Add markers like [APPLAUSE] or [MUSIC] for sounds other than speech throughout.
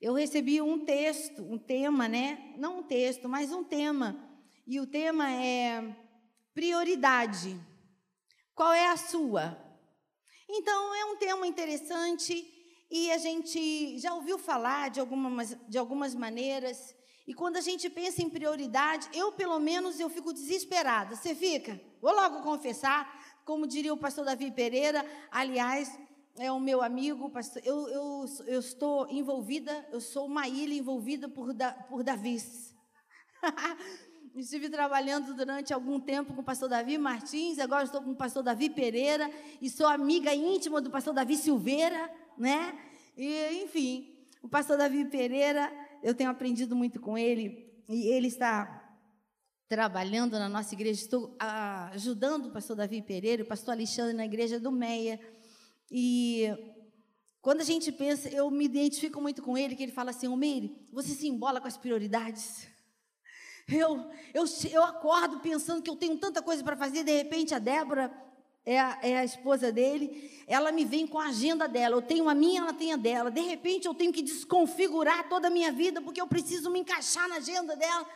Eu recebi um texto, um tema, né? Não um texto, mas um tema. E o tema é prioridade. Qual é a sua? Então, é um tema interessante e a gente já ouviu falar de algumas, de algumas maneiras. E quando a gente pensa em prioridade, eu, pelo menos, eu fico desesperada. Você fica? Vou logo confessar, como diria o pastor Davi Pereira, aliás, é o meu amigo, pastor, eu, eu, eu estou envolvida, eu sou uma ilha envolvida por, da, por Davis. [LAUGHS] Estive trabalhando durante algum tempo com o pastor Davi Martins, agora estou com o pastor Davi Pereira e sou amiga íntima do pastor Davi Silveira, né? E, enfim, o pastor Davi Pereira, eu tenho aprendido muito com ele e ele está trabalhando na nossa igreja. Estou ah, ajudando o pastor Davi Pereira, o pastor Alexandre na igreja do Meia. E quando a gente pensa, eu me identifico muito com ele, que ele fala assim, Meire, você se embola com as prioridades. Eu, eu, eu acordo pensando que eu tenho tanta coisa para fazer, de repente a Débora é a, é a, esposa dele, ela me vem com a agenda dela. Eu tenho a minha, ela tem a dela. De repente eu tenho que desconfigurar toda a minha vida, porque eu preciso me encaixar na agenda dela.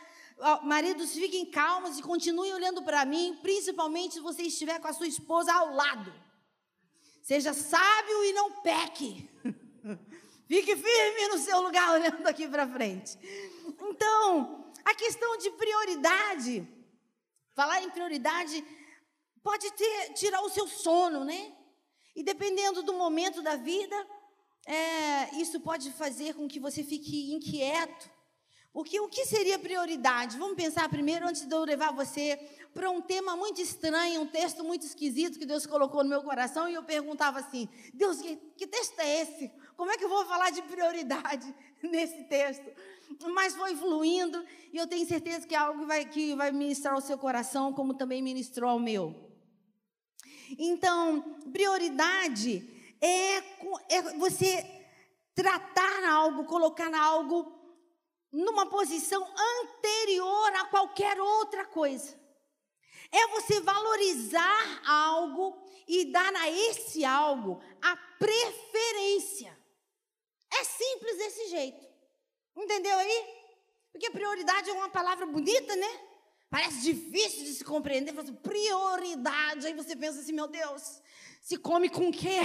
Maridos, fiquem calmos e continuem olhando para mim, principalmente se você estiver com a sua esposa ao lado. Seja sábio e não peque. [LAUGHS] Fique firme no seu lugar, [LAUGHS] olhando aqui para frente. Então, a questão de prioridade, falar em prioridade, pode ter, tirar o seu sono, né? E dependendo do momento da vida, é, isso pode fazer com que você fique inquieto. Porque o que seria prioridade? Vamos pensar primeiro, antes de eu levar você para um tema muito estranho, um texto muito esquisito que Deus colocou no meu coração, e eu perguntava assim: Deus, que, que texto é esse? Como é que eu vou falar de prioridade [LAUGHS] nesse texto? Mas foi fluindo, e eu tenho certeza que é algo que vai, que vai ministrar o seu coração, como também ministrou ao meu. Então, prioridade é, é você tratar algo, colocar algo numa posição anterior a qualquer outra coisa. É você valorizar algo e dar a esse algo a preferência. É simples desse jeito. Entendeu aí? Porque prioridade é uma palavra bonita, né? Parece difícil de se compreender. Assim, prioridade. Aí você pensa assim, meu Deus, se come com o quê?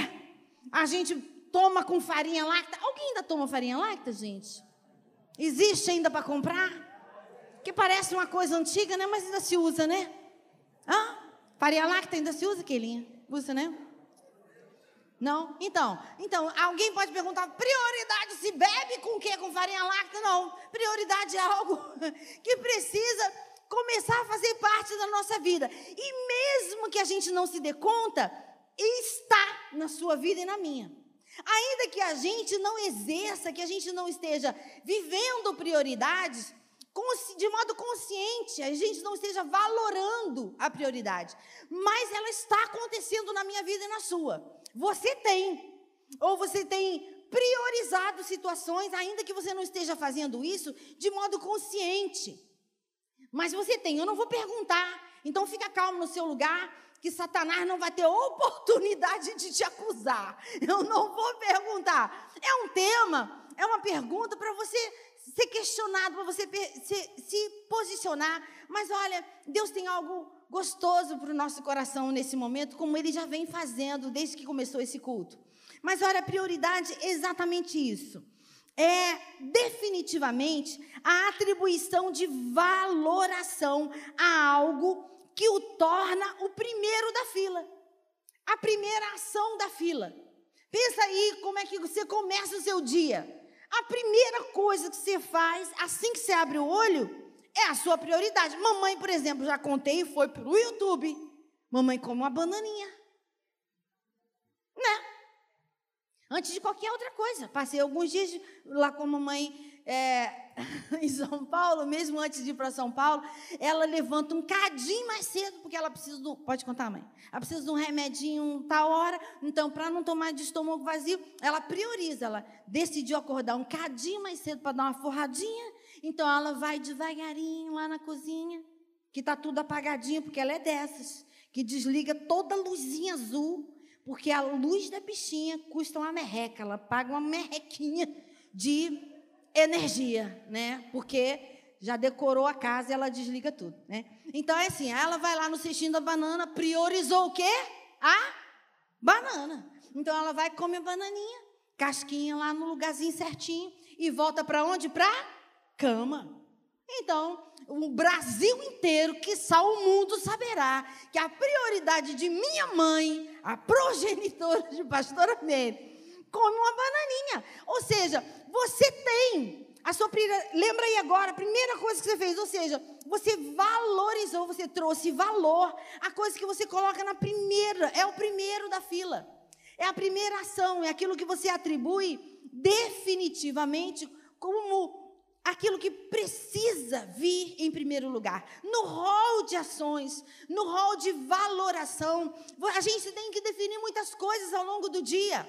A gente toma com farinha láctea. Alguém ainda toma farinha láctea, gente? Existe ainda para comprar? Que parece uma coisa antiga, né? Mas ainda se usa, né? Hã? Farinha láctea ainda se usa, Kelinha? Usa, né? Não? Então, então, alguém pode perguntar, prioridade se bebe com o quê? Com farinha láctea? Não. Prioridade é algo [LAUGHS] que precisa começar a fazer parte da nossa vida. E mesmo que a gente não se dê conta, está na sua vida e na minha. Ainda que a gente não exerça, que a gente não esteja vivendo prioridades de modo consciente, a gente não esteja valorando a prioridade, mas ela está acontecendo na minha vida e na sua. Você tem, ou você tem priorizado situações, ainda que você não esteja fazendo isso de modo consciente. Mas você tem, eu não vou perguntar, então fica calmo no seu lugar, que Satanás não vai ter oportunidade de te acusar. Eu não vou perguntar. É um tema, é uma pergunta para você ser questionado, para você se, se, posicionar. Mas olha, Deus tem algo gostoso para o nosso coração nesse momento, como Ele já vem fazendo desde que começou esse culto. Mas olha, a prioridade é exatamente isso. É definitivamente a atribuição de valoração a algo que o torna o primeiro da fila. A primeira ação da fila. Pensa aí como é que você começa o seu dia. A primeira coisa que você faz assim que você abre o olho é a sua prioridade. Mamãe, por exemplo, já contei, foi para o YouTube. Mamãe come uma bananinha. Né? Antes de qualquer outra coisa. Passei alguns dias lá com a mamãe é, [LAUGHS] em São Paulo, mesmo antes de ir para São Paulo, ela levanta um cadinho mais cedo, porque ela precisa do. Pode contar, mãe? Ela precisa de um remedinho tal hora, então, para não tomar de estômago vazio, ela prioriza. Ela decidiu acordar um cadinho mais cedo para dar uma forradinha, então ela vai devagarinho lá na cozinha, que está tudo apagadinho, porque ela é dessas, que desliga toda a luzinha azul, porque a luz da bichinha custa uma merreca, ela paga uma merrequinha de energia, né? Porque já decorou a casa e ela desliga tudo, né? Então é assim, ela vai lá no cestinho da banana, priorizou o quê? A banana. Então ela vai comer a bananinha, casquinha lá no lugarzinho certinho e volta para onde? Para cama. Então, o Brasil inteiro, que só o mundo saberá que a prioridade de minha mãe, a progenitora de pastora Mary, come uma bananinha. Ou seja, você tem a sua lembra aí agora, a primeira coisa que você fez, ou seja, você valorizou, você trouxe valor a coisa que você coloca na primeira, é o primeiro da fila. É a primeira ação, é aquilo que você atribui definitivamente como aquilo que precisa vir em primeiro lugar. No rol de ações, no rol de valoração, a gente tem que definir muitas coisas ao longo do dia.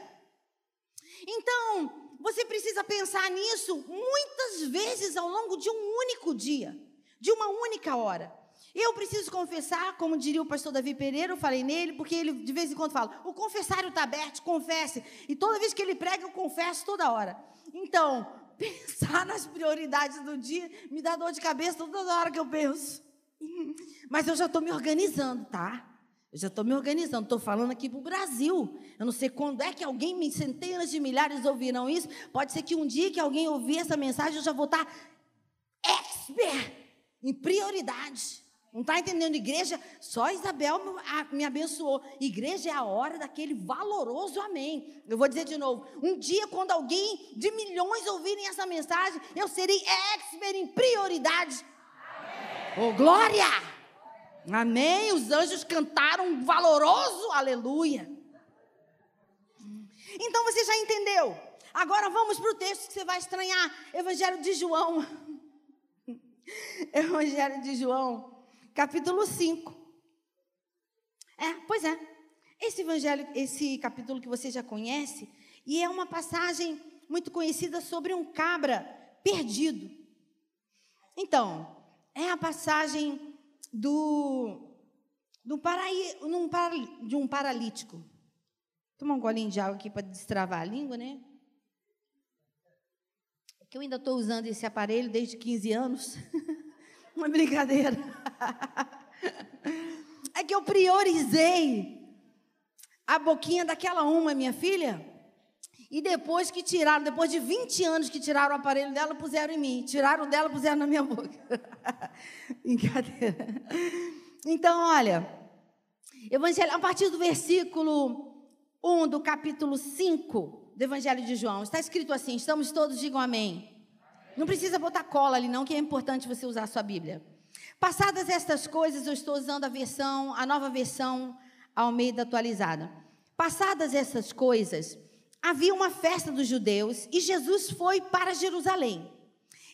Então, você precisa pensar nisso muitas vezes ao longo de um único dia, de uma única hora. Eu preciso confessar, como diria o pastor Davi Pereira, eu falei nele, porque ele de vez em quando fala: o confessário está aberto, confesse. E toda vez que ele prega, eu confesso toda hora. Então, [LAUGHS] pensar nas prioridades do dia me dá dor de cabeça toda hora que eu penso. Mas eu já estou me organizando, tá? Eu já estou me organizando, estou falando aqui para o Brasil. Eu não sei quando é que alguém, centenas de milhares ouvirão isso. Pode ser que um dia que alguém ouvir essa mensagem, eu já vou estar expert em prioridade. Não está entendendo? Igreja, só Isabel me abençoou. Igreja é a hora daquele valoroso amém. Eu vou dizer de novo: um dia, quando alguém de milhões ouvirem essa mensagem, eu serei expert em prioridade. Ô, oh, glória! Amém. Os anjos cantaram valoroso aleluia. Então você já entendeu. Agora vamos para o texto que você vai estranhar. Evangelho de João. [LAUGHS] Evangelho de João capítulo 5. É, pois é. Esse evangelho, esse capítulo que você já conhece, e é uma passagem muito conhecida sobre um cabra perdido. Então, é a passagem do, do paraí, num, de um paralítico. Toma um golinho de água aqui para destravar a língua, né? Que eu ainda estou usando esse aparelho desde 15 anos. [LAUGHS] Uma brincadeira. [LAUGHS] É que eu priorizei a boquinha daquela uma, minha filha. E depois que tiraram, depois de 20 anos que tiraram o aparelho dela, puseram em mim. Tiraram dela, puseram na minha boca. [LAUGHS] Brincadeira. Então, olha, Evangelho, a partir do versículo 1 do capítulo 5 do Evangelho de João, está escrito assim: estamos todos, digam amém. Não precisa botar cola ali, não, que é importante você usar a sua Bíblia. Passadas estas coisas, eu estou usando a versão, a nova versão Almeida atualizada. Passadas essas coisas, havia uma festa dos judeus e Jesus foi para Jerusalém.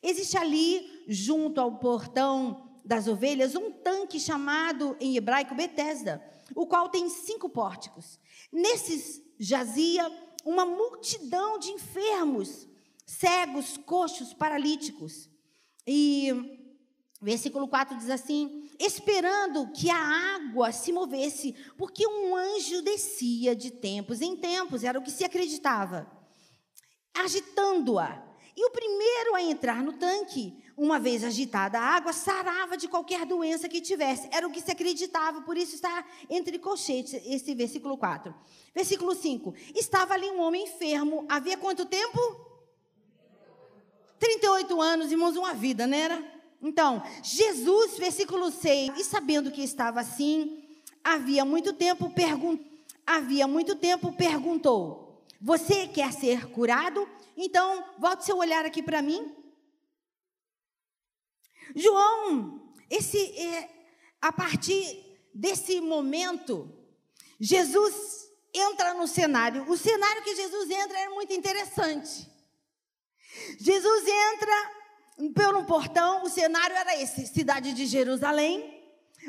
Existe ali, junto ao portão das ovelhas, um tanque chamado em hebraico Betesda, o qual tem cinco pórticos. Nesses jazia uma multidão de enfermos cegos, coxos, paralíticos. E versículo 4 diz assim: esperando que a água se movesse, porque um anjo descia de tempos em tempos, era o que se acreditava, agitando-a. E o primeiro a entrar no tanque, uma vez agitada a água, sarava de qualquer doença que tivesse. Era o que se acreditava, por isso está entre colchetes, esse versículo 4. Versículo 5. Estava ali um homem enfermo, havia quanto tempo? 38 anos, irmãos, uma vida, não era? Então, Jesus, versículo 6, e sabendo que estava assim, havia muito tempo perguntou, havia muito tempo perguntou: Você quer ser curado? Então, volte seu olhar aqui para mim. João, esse é, a partir desse momento, Jesus entra no cenário. O cenário que Jesus entra é muito interessante. Jesus entra pelo portão, o cenário era esse: cidade de Jerusalém,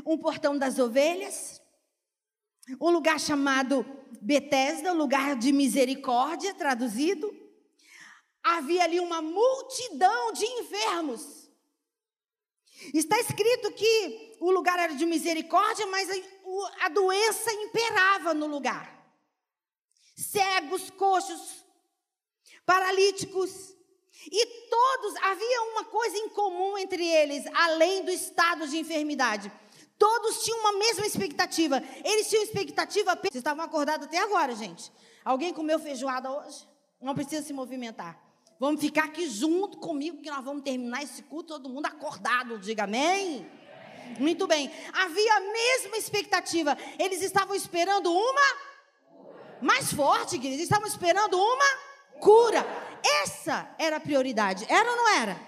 um portão das ovelhas, um lugar chamado Betesda, lugar de misericórdia, traduzido. Havia ali uma multidão de enfermos. Está escrito que o lugar era de misericórdia, mas a, doença imperava no lugar. Cegos, coxos, paralíticos, e todos, havia uma coisa em comum entre eles, além do estado de enfermidade. Todos tinham uma mesma expectativa. Eles tinham expectativa. Vocês estavam acordados até agora, gente. Alguém comeu feijoada hoje? Não precisa se movimentar. Vamos ficar aqui junto comigo, que nós vamos terminar esse culto, todo mundo acordado. Diga amém. Muito bem. Havia a mesma expectativa. Eles estavam esperando uma mais forte. Eles estavam esperando uma cura. Essa era a prioridade. Era ou não era?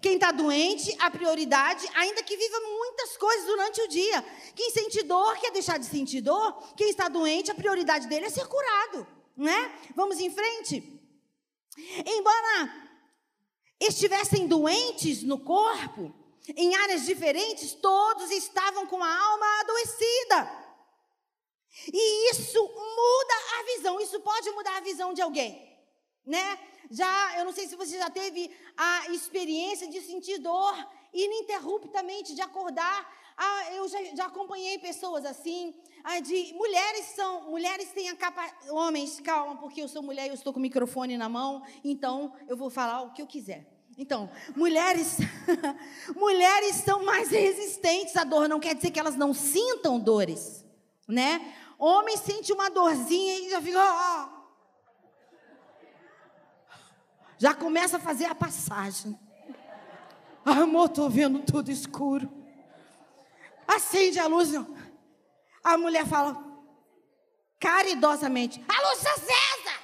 Quem está doente, a prioridade, ainda que viva muitas coisas durante o dia. Quem sente dor quer deixar de sentir dor. Quem está doente, a prioridade dele é ser curado. Né? Vamos em frente. Embora estivessem doentes no corpo, em áreas diferentes, todos estavam com a alma adoecida. E isso muda a visão, isso pode mudar a visão de alguém, né? Já, eu não sei se você já teve a experiência de sentir dor ininterruptamente, de acordar. Ah, eu já, já acompanhei pessoas assim, ah, de mulheres são, mulheres têm a capa, homens, calma, porque eu sou mulher e eu estou com o microfone na mão, então eu vou falar o que eu quiser. Então, mulheres, [LAUGHS] mulheres são mais resistentes à dor, não quer dizer que elas não sintam dores, né? Homem sente uma dorzinha e já fica. Oh. Já começa a fazer a passagem. Ah, amor, estou vendo tudo escuro. Acende a luz. A mulher fala caridosamente: A luz está acesa!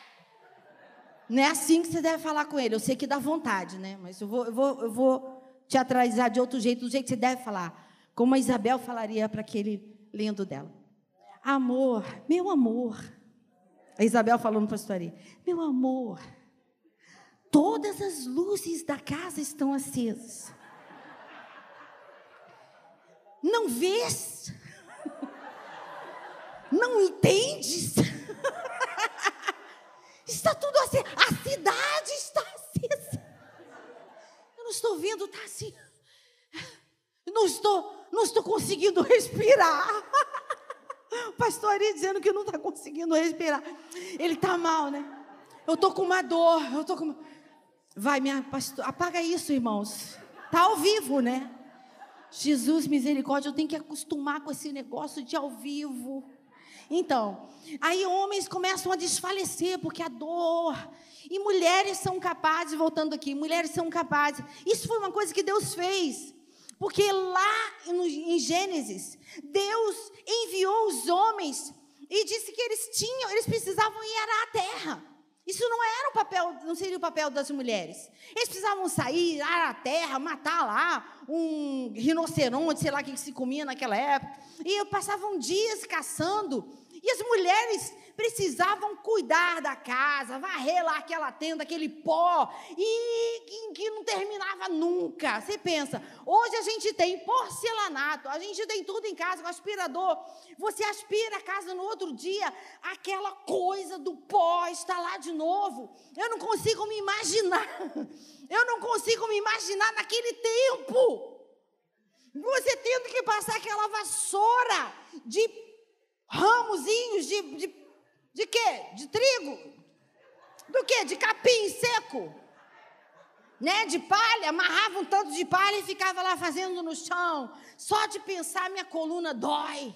Não é assim que você deve falar com ele. Eu sei que dá vontade, né? Mas eu vou, eu vou, eu vou te atrasar de outro jeito, do jeito que você deve falar. Como a Isabel falaria para aquele lindo dela. Amor, meu amor. A Isabel falou no pastoria. Meu amor, todas as luzes da casa estão acesas. Não vês? Não entendes? Está tudo assim. A cidade está acesa. Eu não estou vendo, está assim. Não estou, não estou conseguindo respirar. O pastor aí dizendo que não está conseguindo respirar. Ele está mal, né? Eu estou com uma dor. Eu tô com. Vai, minha pastor. Apaga isso, irmãos. Está ao vivo, né? Jesus, misericórdia, eu tenho que acostumar com esse negócio de ao vivo. Então, aí homens começam a desfalecer porque a dor. E mulheres são capazes, voltando aqui, mulheres são capazes. Isso foi uma coisa que Deus fez. Porque lá em Gênesis, Deus enviou os homens e disse que eles tinham, eles precisavam ir a terra. Isso não era o papel, não seria o papel das mulheres. Eles precisavam sair, arar a terra, matar lá um rinoceronte, sei lá o que se comia naquela época. E passavam dias caçando e as mulheres precisavam cuidar da casa, varrer lá aquela tenda, aquele pó, e que não terminava nunca. Você pensa, hoje a gente tem porcelanato, a gente tem tudo em casa, com aspirador. Você aspira a casa no outro dia, aquela coisa do pó está lá de novo. Eu não consigo me imaginar. [LAUGHS] Eu não consigo me imaginar naquele tempo. Você tendo que passar aquela vassoura de ramozinhos de, de, de quê? De trigo? Do quê? De capim seco? Né? De palha, amarrava um tanto de palha e ficava lá fazendo no chão. Só de pensar, minha coluna dói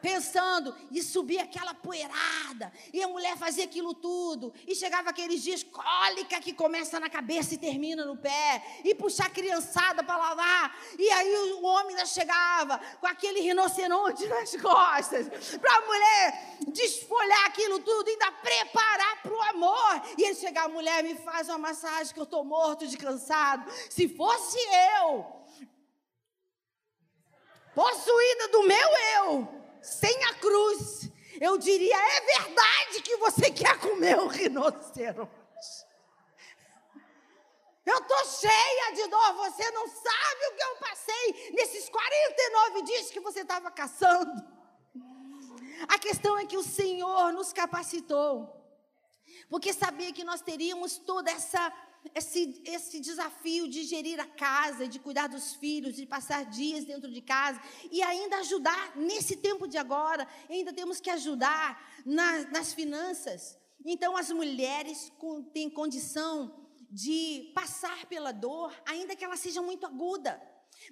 pensando, e subia aquela poeirada, e a mulher fazia aquilo tudo, e chegava aqueles dias cólica que começa na cabeça e termina no pé, e puxar a criançada para lavar, e aí o homem ainda chegava com aquele rinoceronte [LAUGHS] nas costas, para a mulher desfolhar aquilo tudo, ainda preparar para o amor, e ele chegar, a mulher me faz uma massagem que eu estou morto de cansado, se fosse eu, possuída do meu eu, sem a cruz, eu diria: é verdade que você [LAUGHS] quer comer o rinoceronte. Eu estou cheia de dor, você não sabe o que eu passei nesses 49 dias que você estava caçando. A questão é que o Senhor nos capacitou, porque sabia que nós teríamos toda essa esse, esse desafio de gerir a casa, de cuidar dos filhos, de passar dias dentro de casa e ainda ajudar nesse tempo de agora, ainda temos que ajudar na, nas finanças. Então, as mulheres têm condição de passar pela dor, ainda que ela seja muito aguda.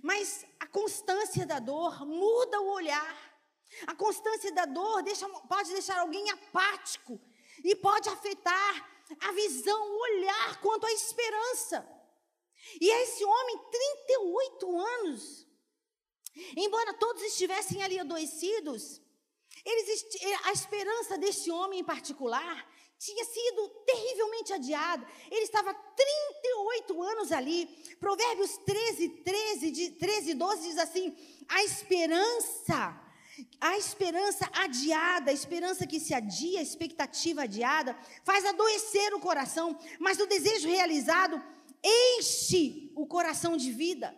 Mas a constância da dor muda o olhar. A constância da dor deixa, pode deixar alguém apático e pode afetar a visão, o olhar quanto à esperança. E esse homem, 38 anos, embora todos estivessem ali adoecidos, eles, a esperança desse homem em particular tinha sido terrivelmente adiada. Ele estava 38 anos ali. Provérbios 13, 13, de 13, 12 diz assim: a esperança, a esperança adiada, a esperança que se adia, a expectativa adiada, faz adoecer o coração, mas o desejo realizado enche o coração de vida.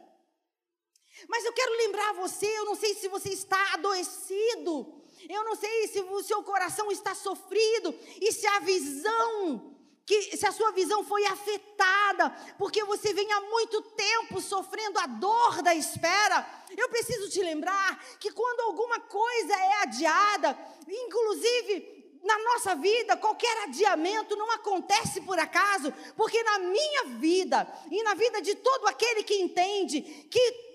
Mas eu quero lembrar você, eu não sei se você está adoecido, eu não sei se o seu coração está sofrido e se a visão que se a sua visão foi afetada, porque você vem há muito tempo sofrendo a dor da espera. Eu preciso te lembrar que quando alguma coisa é adiada, inclusive na nossa vida, qualquer adiamento não acontece por acaso, porque na minha vida e na vida de todo aquele que entende que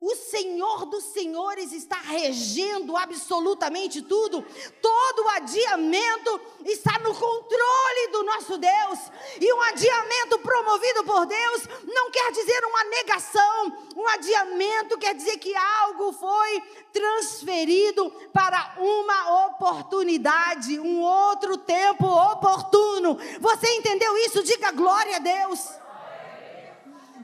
o Senhor dos Senhores está regendo absolutamente tudo. Todo adiamento está no controle do nosso Deus. E um adiamento promovido por Deus não quer dizer uma negação. Um adiamento quer dizer que algo foi transferido para uma oportunidade, um outro tempo oportuno. Você entendeu isso? Diga glória a Deus.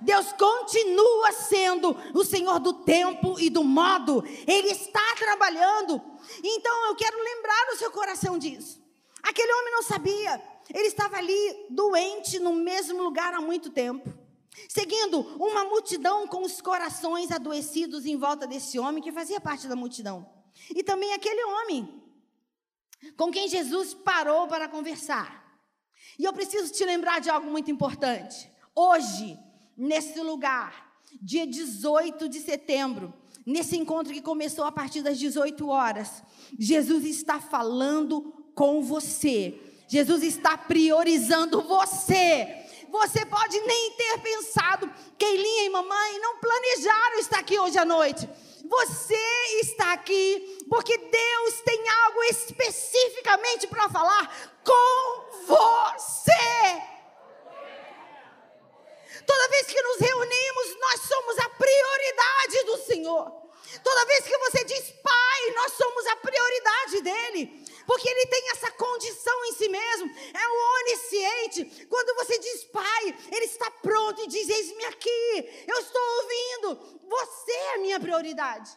Deus continua sendo o Senhor do tempo e do modo. Ele está trabalhando. Então eu quero lembrar no seu coração disso. Aquele homem não sabia. Ele estava ali doente no mesmo lugar há muito tempo. Seguindo uma multidão com os corações adoecidos em volta desse homem que fazia parte da multidão. E também aquele homem com quem Jesus parou para conversar. E eu preciso te lembrar de algo muito importante. Hoje, nesse lugar, dia 18 de setembro, nesse encontro que começou a partir das 18 horas. Jesus está falando com você. Jesus está priorizando você. Você pode nem ter pensado, Keilinha e mamãe não planejaram estar aqui hoje à noite. Você está aqui porque Deus tem algo especificamente para falar com você. Toda vez que nos reunimos, nós somos a prioridade do Senhor. Toda vez que você diz Pai, nós somos a prioridade dele. Porque ele tem essa condição em si mesmo, é o onisciente. Quando você diz Pai, ele está pronto e diz: Eis-me aqui, eu estou ouvindo. Você é a minha prioridade.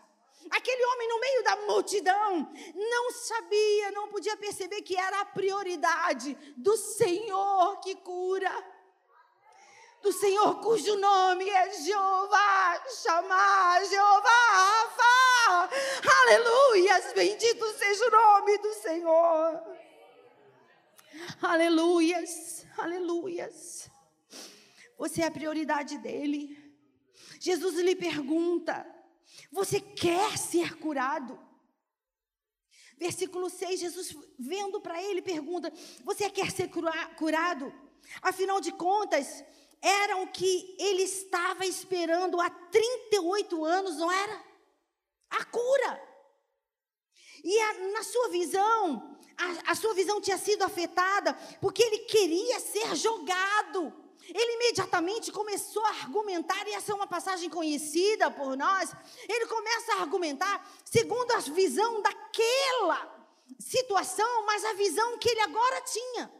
Aquele homem no meio da multidão não sabia, não podia perceber que era a prioridade do Senhor que cura do Senhor cujo nome é Jeová, chamar Jeová Rafa. Aleluias, bendito seja o nome do Senhor. Aleluias, aleluias. Você é a prioridade dele. Jesus lhe pergunta: Você quer ser curado? Versículo 6, Jesus vendo para ele pergunta: Você quer ser curado? Afinal de contas, era o que ele estava esperando há 38 anos, não era? A cura. E a, na sua visão, a, a sua visão tinha sido afetada porque ele queria ser jogado. Ele imediatamente começou a argumentar, e essa é uma passagem conhecida por nós. Ele começa a argumentar segundo a visão daquela situação, mas a visão que ele agora tinha.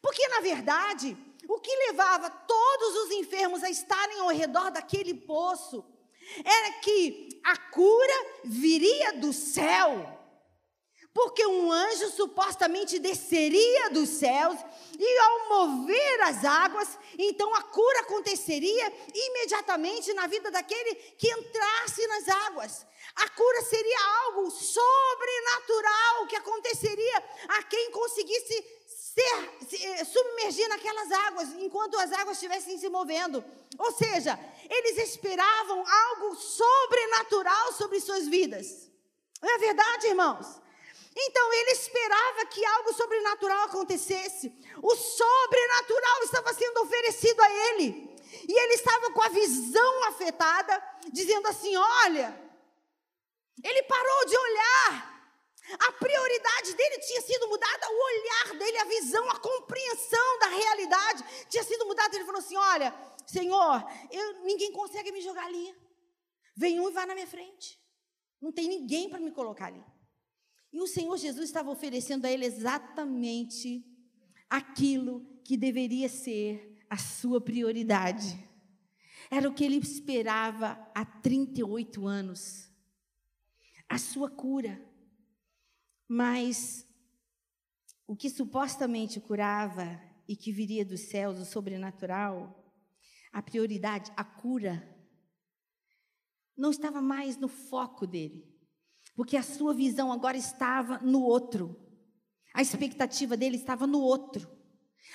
Porque, na verdade, o que levava todos os enfermos a estarem ao redor daquele poço era que a cura viria do céu. Porque um anjo supostamente desceria dos céus e, ao mover as águas, então a cura aconteceria imediatamente na vida daquele que entrasse nas águas. A cura seria algo sobrenatural que aconteceria a quem conseguisse ser, se, eh, submergir naquelas águas enquanto as águas estivessem se movendo. Ou seja, eles esperavam algo sobrenatural sobre suas vidas. Não é verdade, irmãos? Então ele esperava que algo sobrenatural acontecesse. O sobrenatural estava sendo oferecido a ele. E ele estava com a visão afetada, dizendo assim: Olha, ele parou de olhar. A prioridade dele tinha sido mudada, o olhar dele, a visão, a compreensão da realidade tinha sido mudada. Ele falou assim: Olha, Senhor, eu, ninguém consegue me jogar ali. Vem um e vai na minha frente. Não tem ninguém para me colocar ali. E o Senhor Jesus estava oferecendo a ele exatamente aquilo que deveria ser a sua prioridade. Era o que ele esperava há 38 anos. A sua cura. Mas o que supostamente curava e que viria dos céus, o sobrenatural, a prioridade, a cura, não estava mais no foco dele porque a sua visão agora estava no outro. A expectativa dele estava no outro.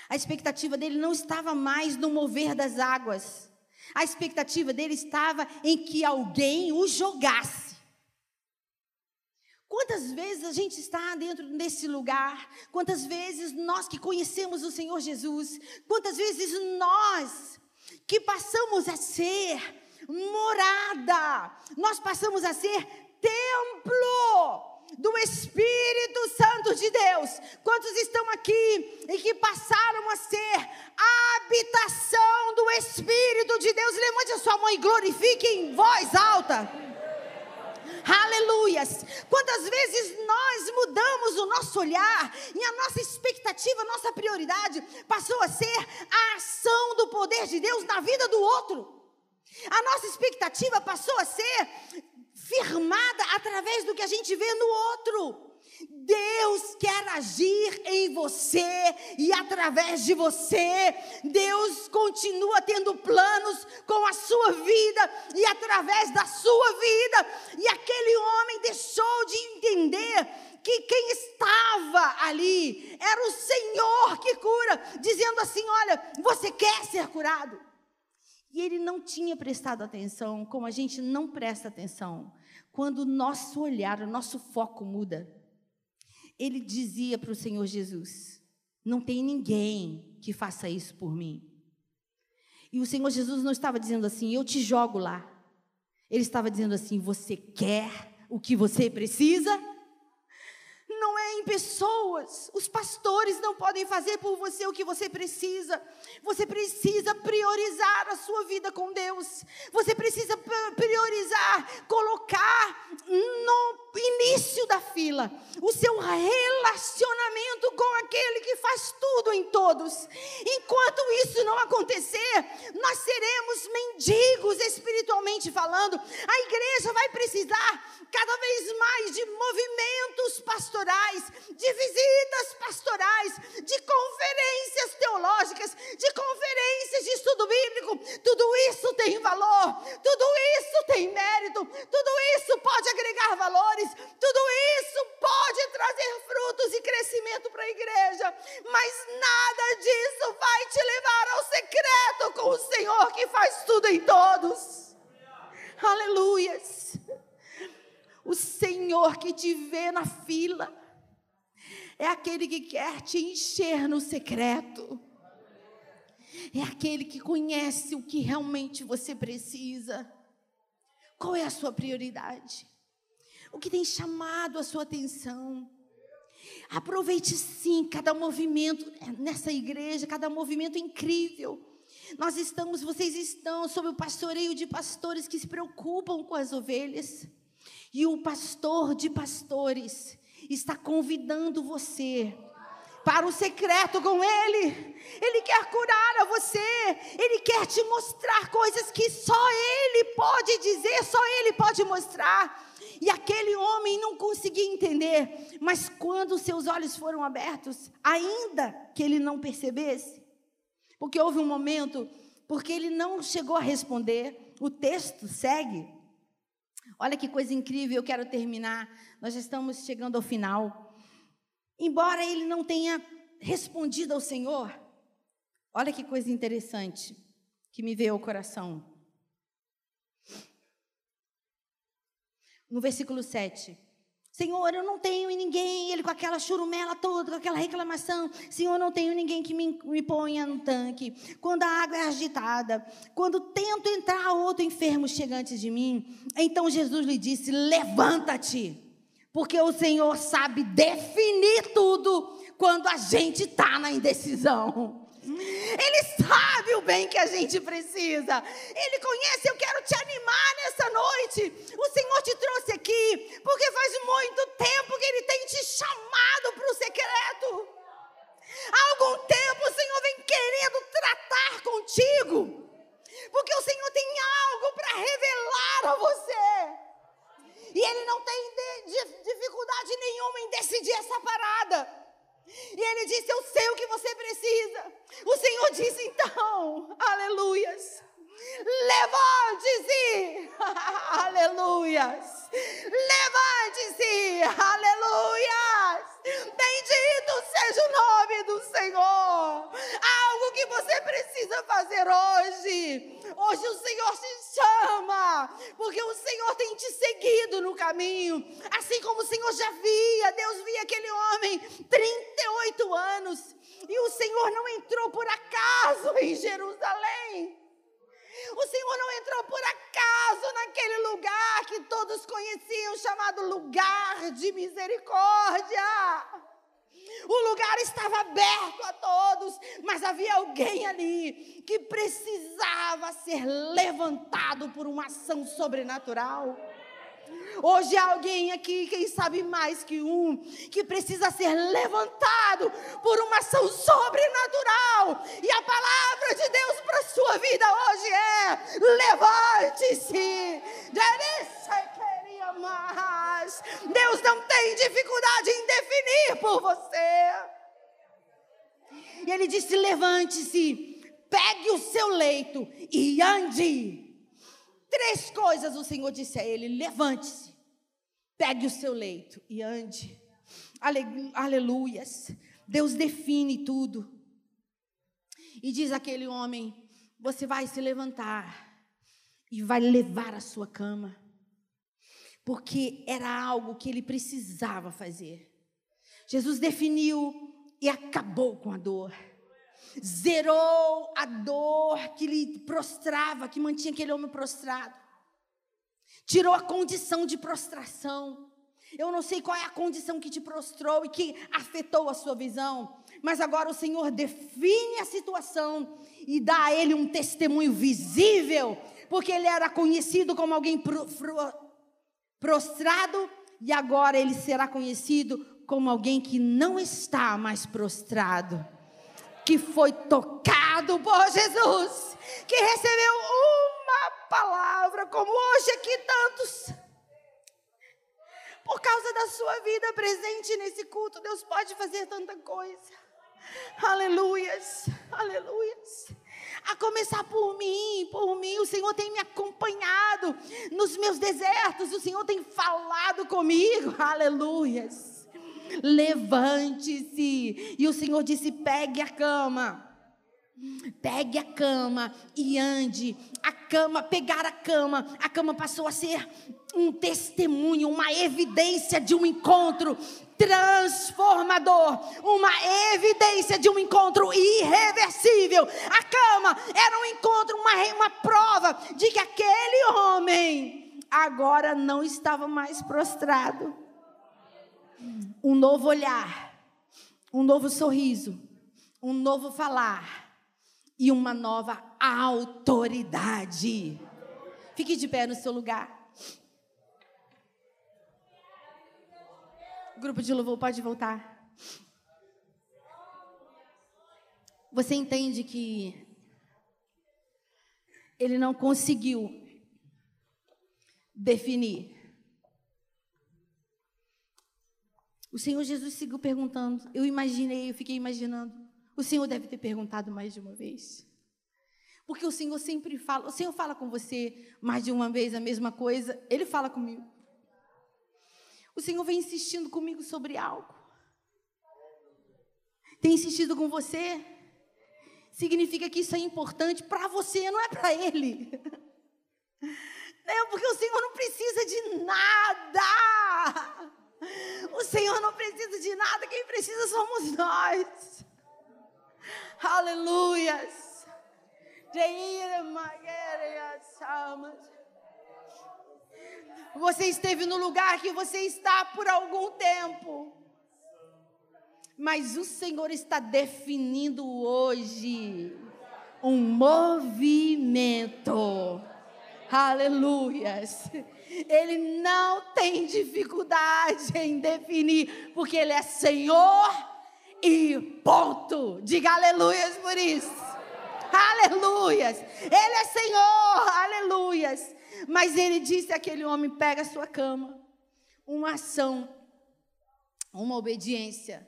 A expectativa dele não estava mais no mover das águas. A expectativa dele estava em que alguém o jogasse. Quantas vezes a gente está dentro desse lugar? Quantas vezes nós que conhecemos o Senhor Jesus, quantas vezes nós que passamos a ser morada, nós passamos a ser templo do Espírito Santo de Deus. Quantos estão aqui e que passaram a ser habitação do Espírito de Deus? Levante a sua mão e glorifique em voz alta. Aleluias! Quantas vezes nós mudamos o nosso olhar e a nossa expectativa, a nossa prioridade passou a ser a ação do poder de Deus na vida do outro. A nossa expectativa passou a ser firmada através do que a gente vê no outro. Deus quer agir em você e através de você. Deus continua tendo planos com a sua vida e através da sua vida. E aquele homem deixou de entender que quem estava ali era o Senhor que cura, dizendo assim: Olha, você quer ser curado? E ele não tinha prestado atenção, como a gente não presta atenção quando o nosso olhar, o nosso foco muda, ele dizia para o Senhor Jesus: Não tem ninguém que faça isso por mim. E o Senhor Jesus não estava dizendo assim: Eu te jogo lá. Ele estava dizendo assim: Você quer o que você precisa? Não é em pessoas. Os pastores não podem fazer por você o que você precisa. Você precisa priorizar a sua vida com Deus. Você precisa priorizar, colocar no início da fila o seu relacionamento com aquele que faz tudo em todos. Enquanto isso não acontecer, nós seremos mendigos espiritualmente falando. A igreja vai precisar cada vez mais de movimentos pastorais, de visitas pastorais, de conferências teológicas, de conferências de estudo bíblico. Tudo isso tem valor, tudo isso tem mérito, tudo isso pode agregar valores, tudo isso pode trazer frutos e crescimento para a igreja, mas nada disso vai te levar ao secreto com o Senhor que faz tudo em todos. Aleluias. O Senhor que te vê na fila é aquele que quer te encher no secreto. É aquele que conhece o que realmente você precisa. Qual é a sua prioridade? O que tem chamado a sua atenção? Aproveite sim cada movimento nessa igreja, cada movimento incrível. Nós estamos, vocês estão sob o pastoreio de pastores que se preocupam com as ovelhas. E o pastor de pastores está convidando você para o secreto com Ele. Ele quer curar a você. Ele quer te mostrar coisas que só Ele pode dizer, só Ele pode mostrar. E aquele homem não conseguia entender, mas quando seus olhos foram abertos, ainda que ele não percebesse, porque houve um momento, porque ele não chegou a responder, o texto segue. Olha que coisa incrível, eu quero terminar. Nós estamos chegando ao final. Embora ele não tenha respondido ao Senhor, olha que coisa interessante que me veio ao coração. No versículo 7, Senhor, eu não tenho ninguém, ele com aquela churumela toda, com aquela reclamação. Senhor, eu não tenho ninguém que me, me ponha no tanque. Quando a água é agitada, quando tento entrar, outro enfermo chega antes de mim. Então Jesus lhe disse: Levanta-te, porque o Senhor sabe definir tudo quando a gente está na indecisão. Ele sabe o bem que a gente precisa. Ele conhece. Eu quero te animar nessa noite. O Senhor te trouxe aqui porque faz muito tempo que Ele tem te chamado para o secreto. Há algum tempo o Senhor vem querendo tratar contigo. Porque o Senhor tem algo para revelar a você. E Ele não tem dificuldade nenhuma em decidir essa parada. E ele disse: Eu sei o que você precisa. O Senhor disse então: Aleluias. Levante-se, [LAUGHS] aleluias. Levante-se, aleluias. Bendito seja o nome do Senhor. Algo que precisa fazer hoje. Hoje o Senhor te chama, porque o Senhor tem te seguido no caminho. Assim como o Senhor já via, Deus via aquele homem 38 anos. E o Senhor não entrou por acaso em Jerusalém. O Senhor não entrou por acaso naquele lugar que todos conheciam, chamado lugar de misericórdia. O lugar estava aberto a todos, mas havia alguém ali que precisava ser levantado por uma ação sobrenatural. Hoje há alguém aqui, quem sabe mais que um, que precisa ser levantado por uma ação sobrenatural. E a palavra de Deus para a sua vida hoje é: levante-se. Deus não tem dificuldade em definir por você. E ele disse: levante-se, pegue o seu leito e ande. Três coisas o Senhor disse a ele: levante-se, pegue o seu leito e ande. Aleluias. Deus define tudo. E diz aquele homem: você vai se levantar e vai levar a sua cama. Porque era algo que ele precisava fazer. Jesus definiu e acabou com a dor zerou a dor que lhe prostrava, que mantinha aquele homem prostrado. Tirou a condição de prostração. Eu não sei qual é a condição que te prostrou e que afetou a sua visão, mas agora o Senhor define a situação e dá a ele um testemunho visível, porque ele era conhecido como alguém prostrado e agora ele será conhecido como alguém que não está mais prostrado que foi tocado por Jesus, que recebeu uma palavra, como hoje aqui tantos. Por causa da sua vida presente nesse culto, Deus pode fazer tanta coisa. Aleluias, aleluias. A começar por mim, por mim, o Senhor tem me acompanhado nos meus desertos, o Senhor tem falado comigo, [LAUGHS] aleluias levante-se. E o Senhor disse: pegue a cama. Pegue a cama e ande. A cama, pegar a cama, a cama passou a ser um testemunho, uma evidência de um encontro transformador, uma evidência de um encontro irreversível. A cama era um encontro, uma, uma prova de que aquele homem agora não estava mais prostrado um novo olhar, um novo sorriso, um novo falar e uma nova autoridade. Fique de pé no seu lugar. O grupo de louvor pode voltar. Você entende que ele não conseguiu definir O Senhor Jesus seguiu perguntando. Eu imaginei, eu fiquei imaginando. O Senhor deve ter perguntado mais de uma vez. Porque o Senhor sempre fala. O Senhor fala com você mais de uma vez a mesma coisa. Ele fala comigo. O Senhor vem insistindo comigo sobre algo. Tem insistido com você. Significa que isso é importante para você, não é para Ele. Não, porque o Senhor não precisa de nada. O Senhor não precisa de nada, quem precisa somos nós. Aleluias. Você esteve no lugar que você está por algum tempo. Mas o Senhor está definindo hoje um movimento. Aleluias. Ele não tem dificuldade em definir, porque Ele é Senhor e ponto. Diga aleluias por isso. Aleluias. Ele é Senhor. Aleluias. Mas ele disse àquele homem: pega a sua cama. Uma ação, uma obediência.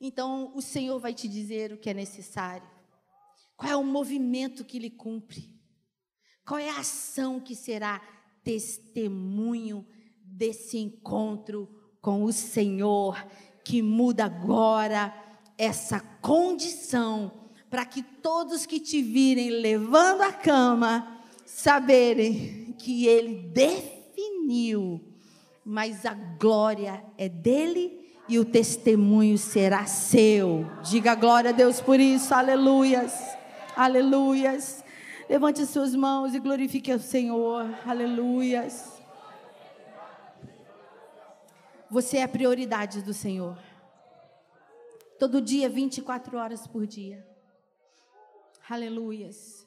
Então o Senhor vai te dizer o que é necessário. Qual é o movimento que ele cumpre? Qual é a ação que será testemunho desse encontro com o Senhor, que muda agora essa condição, para que todos que te virem levando a cama, saberem que Ele definiu, mas a glória é dele e o testemunho será seu. Diga glória a Deus por isso, aleluias, aleluias. Levante as suas mãos e glorifique o Senhor. Aleluias. Você é a prioridade do Senhor. Todo dia, 24 horas por dia. Aleluias.